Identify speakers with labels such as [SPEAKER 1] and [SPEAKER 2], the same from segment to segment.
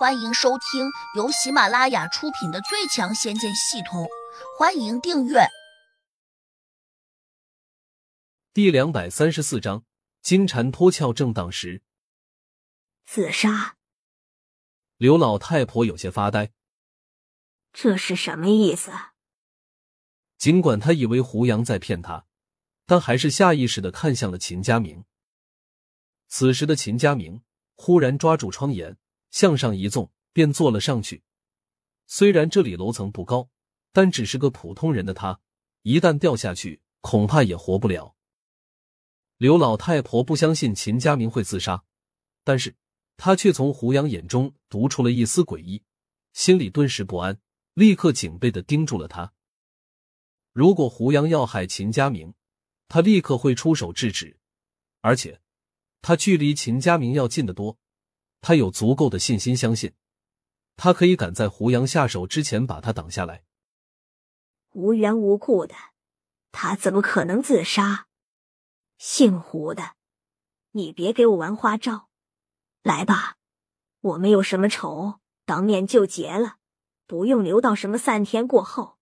[SPEAKER 1] 欢迎收听由喜马拉雅出品的《最强仙剑系统》，欢迎订阅。
[SPEAKER 2] 第两百三十四章：金蝉脱壳。正当时，
[SPEAKER 3] 自杀。
[SPEAKER 2] 刘老太婆有些发呆，
[SPEAKER 3] 这是什么意思？
[SPEAKER 2] 尽管他以为胡杨在骗他，但还是下意识的看向了秦家明。此时的秦家明忽然抓住窗沿。向上一纵，便坐了上去。虽然这里楼层不高，但只是个普通人的他，一旦掉下去，恐怕也活不了。刘老太婆不相信秦家明会自杀，但是她却从胡杨眼中读出了一丝诡异，心里顿时不安，立刻警备的盯住了他。如果胡杨要害秦家明，他立刻会出手制止，而且他距离秦家明要近得多。他有足够的信心，相信他可以赶在胡杨下手之前把他挡下来。
[SPEAKER 3] 无缘无故的，他怎么可能自杀？姓胡的，你别给我玩花招！来吧，我们有什么仇，当面就结了，不用留到什么三天过后。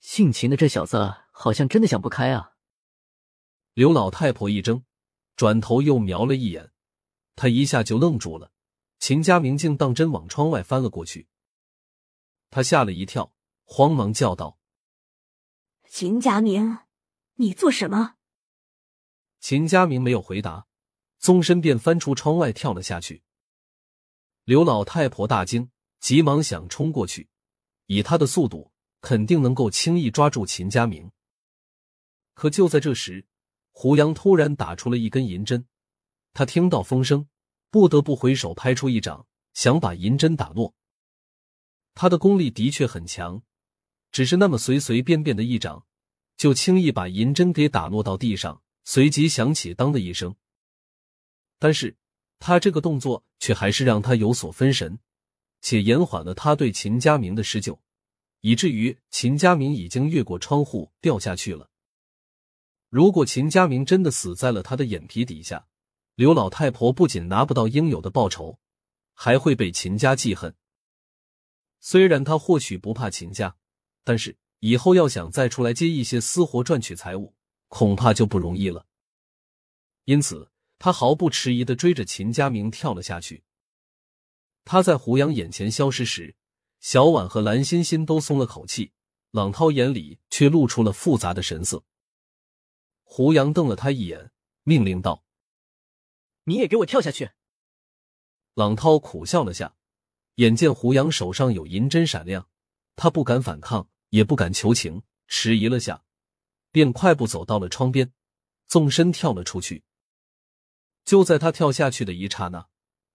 [SPEAKER 4] 姓秦的这小子好像真的想不开啊！
[SPEAKER 2] 刘老太婆一怔，转头又瞄了一眼。他一下就愣住了，秦家明竟当真往窗外翻了过去。他吓了一跳，慌忙叫道：“
[SPEAKER 3] 秦家明，你做什么？”
[SPEAKER 2] 秦家明没有回答，纵身便翻出窗外跳了下去。刘老太婆大惊，急忙想冲过去，以她的速度，肯定能够轻易抓住秦家明。可就在这时，胡杨突然打出了一根银针。他听到风声，不得不回手拍出一掌，想把银针打落。他的功力的确很强，只是那么随随便便的一掌，就轻易把银针给打落到地上，随即响起“当”的一声。但是他这个动作却还是让他有所分神，且延缓了他对秦家明的施救，以至于秦家明已经越过窗户掉下去了。如果秦家明真的死在了他的眼皮底下，刘老太婆不仅拿不到应有的报酬，还会被秦家记恨。虽然他或许不怕秦家，但是以后要想再出来接一些私活赚取财物，恐怕就不容易了。因此，他毫不迟疑的追着秦家明跳了下去。他在胡杨眼前消失时，小婉和蓝欣欣都松了口气，冷涛眼里却露出了复杂的神色。胡杨瞪了他一眼，命令道。
[SPEAKER 4] 你也给我跳下去！
[SPEAKER 2] 朗涛苦笑了下，眼见胡杨手上有银针闪亮，他不敢反抗，也不敢求情，迟疑了下，便快步走到了窗边，纵身跳了出去。就在他跳下去的一刹那，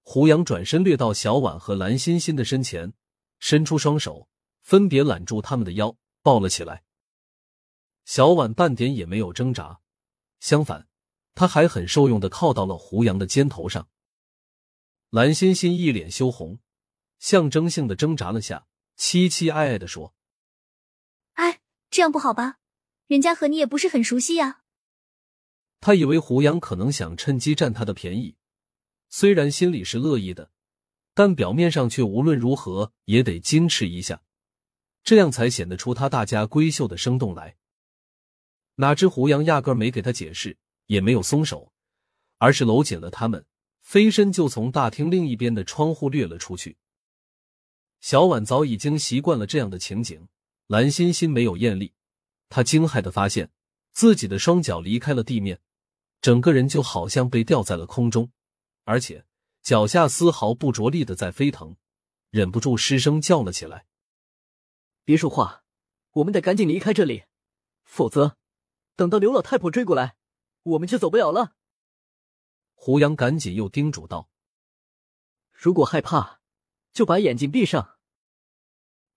[SPEAKER 2] 胡杨转身掠到小婉和蓝欣欣的身前，伸出双手，分别揽住他们的腰，抱了起来。小婉半点也没有挣扎，相反。他还很受用的靠到了胡杨的肩头上，蓝欣欣一脸羞红，象征性的挣扎了下，凄凄哀哀的说：“
[SPEAKER 5] 哎，这样不好吧？人家和你也不是很熟悉呀。”
[SPEAKER 2] 他以为胡杨可能想趁机占他的便宜，虽然心里是乐意的，但表面上却无论如何也得矜持一下，这样才显得出他大家闺秀的生动来。哪知胡杨压根没给他解释。也没有松手，而是搂紧了他们，飞身就从大厅另一边的窗户掠了出去。小婉早已经习惯了这样的情景，蓝欣欣没有艳丽，她惊骇的发现自己的双脚离开了地面，整个人就好像被吊在了空中，而且脚下丝毫不着力的在飞腾，忍不住失声叫了起来：“
[SPEAKER 4] 别说话，我们得赶紧离开这里，否则等到刘老太婆追过来。”我们就走不了了。
[SPEAKER 2] 胡杨赶紧又叮嘱道：“
[SPEAKER 4] 如果害怕，就把眼睛闭上。”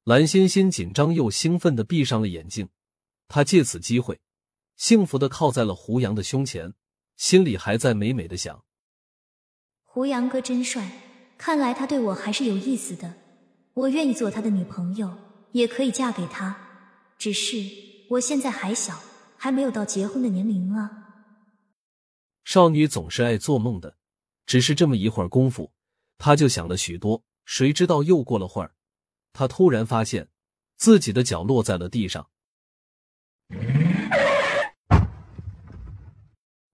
[SPEAKER 2] 蓝欣欣紧张又兴奋的闭上了眼睛，她借此机会，幸福的靠在了胡杨的胸前，心里还在美美的想：“
[SPEAKER 5] 胡杨哥真帅，看来他对我还是有意思的，我愿意做他的女朋友，也可以嫁给他。只是我现在还小，还没有到结婚的年龄啊。”
[SPEAKER 2] 少女总是爱做梦的，只是这么一会儿功夫，她就想了许多，谁知道又过了会儿，她突然发现自己的脚落在了地上，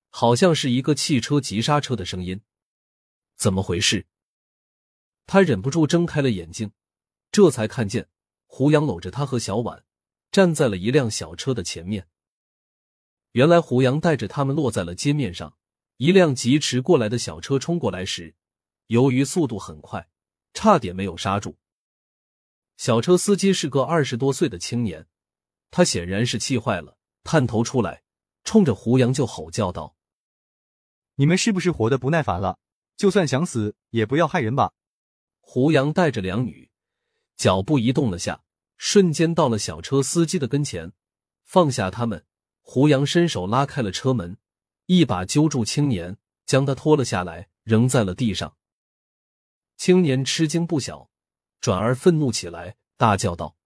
[SPEAKER 2] 好像是一个汽车急刹车的声音。怎么回事？他忍不住睁开了眼睛，这才看见胡杨搂着他和小婉站在了一辆小车的前面。原来胡杨带着他们落在了街面上，一辆疾驰过来的小车冲过来时，由于速度很快。差点没有刹住。小车司机是个二十多岁的青年，他显然是气坏了，探头出来，冲着胡杨就吼叫道：“
[SPEAKER 6] 你们是不是活得不耐烦了？就算想死，也不要害人吧！”
[SPEAKER 2] 胡杨带着两女，脚步移动了下，瞬间到了小车司机的跟前，放下他们。胡杨伸手拉开了车门，一把揪住青年，将他拖了下来，扔在了地上。青年吃惊不小，转而愤怒起来，大叫道：“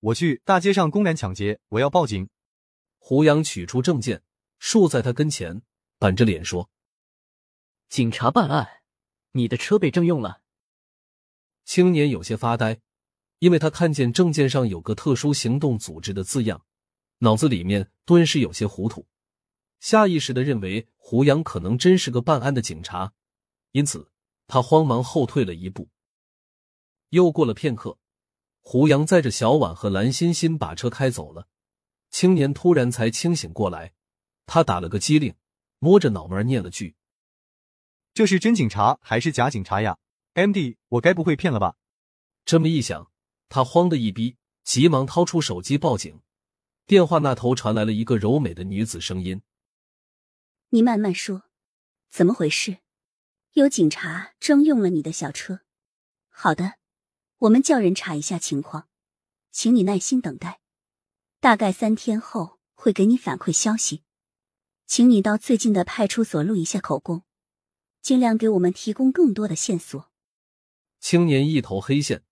[SPEAKER 6] 我去大街上公然抢劫，我要报警！”
[SPEAKER 2] 胡杨取出证件，竖在他跟前，板着脸说：“
[SPEAKER 4] 警察办案，你的车被征用了。”
[SPEAKER 2] 青年有些发呆，因为他看见证件上有个“特殊行动组织”的字样，脑子里面顿时有些糊涂，下意识的认为胡杨可能真是个办案的警察，因此。他慌忙后退了一步。又过了片刻，胡杨载着小婉和蓝欣欣把车开走了。青年突然才清醒过来，他打了个激灵，摸着脑门念了句：“
[SPEAKER 6] 这是真警察还是假警察呀？”M.D，我该不会骗了吧？
[SPEAKER 2] 这么一想，他慌的一逼，急忙掏出手机报警。电话那头传来了一个柔美的女子声音：“
[SPEAKER 7] 你慢慢说，怎么回事？”有警察征用了你的小车，好的，我们叫人查一下情况，请你耐心等待，大概三天后会给你反馈消息，请你到最近的派出所录一下口供，尽量给我们提供更多的线索。
[SPEAKER 2] 青年一头黑线，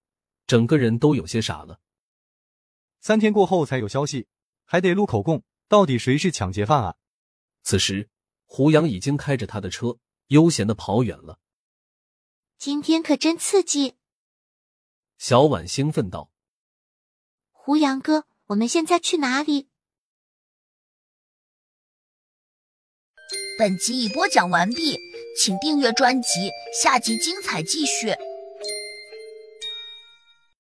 [SPEAKER 2] 整个人都有些傻了。
[SPEAKER 6] 三天过后才有消息，还得录口供，到底谁是抢劫犯啊？
[SPEAKER 2] 此时，胡杨已经开着他的车。悠闲的跑远了。
[SPEAKER 8] 今天可真刺激！
[SPEAKER 2] 小婉兴奋道：“
[SPEAKER 8] 胡杨哥，我们现在去哪里？”
[SPEAKER 1] 本集已播讲完毕，请订阅专辑，下集精彩继续。